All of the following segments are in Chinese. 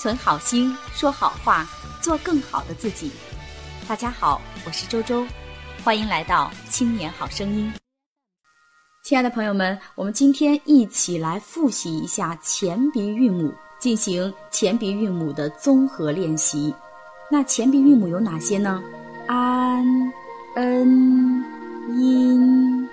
存好心，说好话，做更好的自己。大家好，我是周周，欢迎来到青年好声音。亲爱的朋友们，我们今天一起来复习一下前鼻韵母，进行前鼻韵母的综合练习。那前鼻韵母有哪些呢？安、恩、音、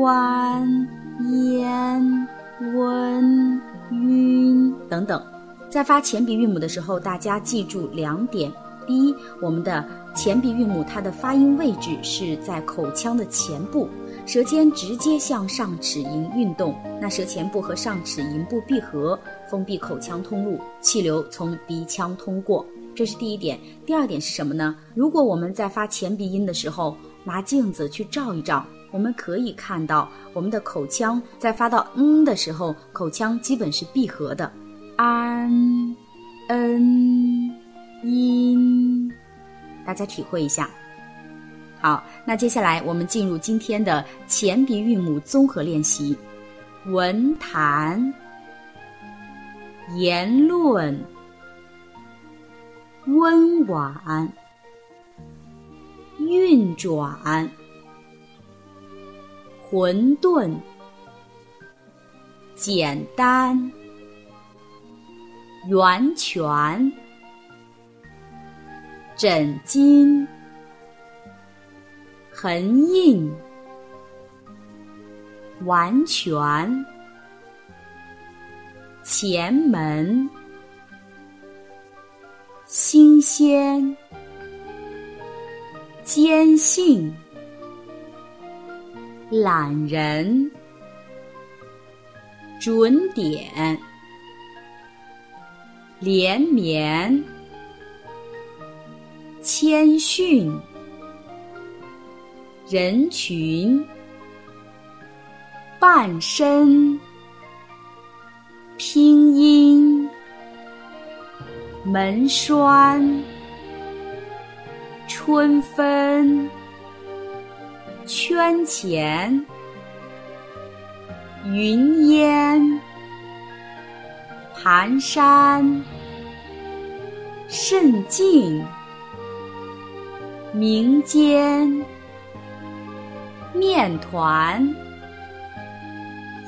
弯、咽、温、晕等等。在发前鼻韵母的时候，大家记住两点：第一，我们的前鼻韵母它的发音位置是在口腔的前部。舌尖直接向上齿龈运动，那舌前部和上齿龈部闭合，封闭口腔通路，气流从鼻腔通过。这是第一点。第二点是什么呢？如果我们在发前鼻音的时候，拿镜子去照一照，我们可以看到我们的口腔在发到嗯的时候，口腔基本是闭合的。安、恩、音，大家体会一下。好，那接下来我们进入今天的前鼻韵母综合练习：文坛、言论、温婉、运转、混沌、简单、源泉、枕巾。痕印，完全，前门，新鲜，坚信，懒人，准点，连绵，谦逊。人群，半身，拼音，门栓，春分，圈钱，云烟，寒山，甚静，民间。面团，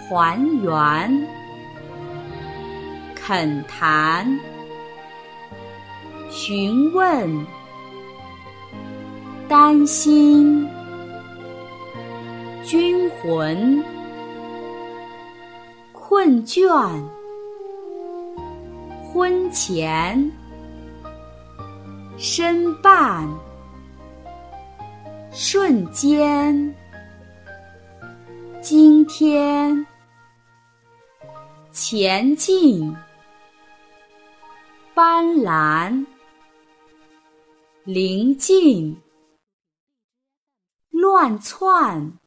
还原，恳谈，询问，担心，军魂，困倦，婚前，身伴，瞬间。今天，前进，斑斓，临近，乱窜，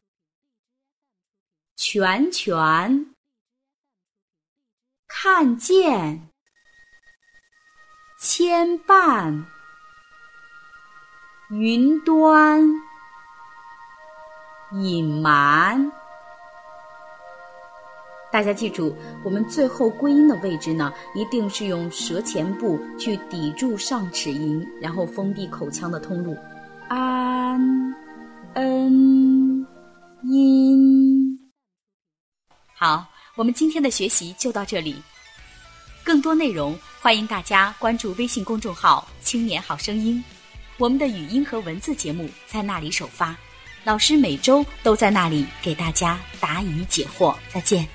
拳拳，看见，牵绊，云端，隐瞒。大家记住，我们最后归音的位置呢，一定是用舌前部去抵住上齿龈，然后封闭口腔的通路。安、恩、音。好，我们今天的学习就到这里。更多内容，欢迎大家关注微信公众号“青年好声音”，我们的语音和文字节目在那里首发，老师每周都在那里给大家答疑解惑。再见。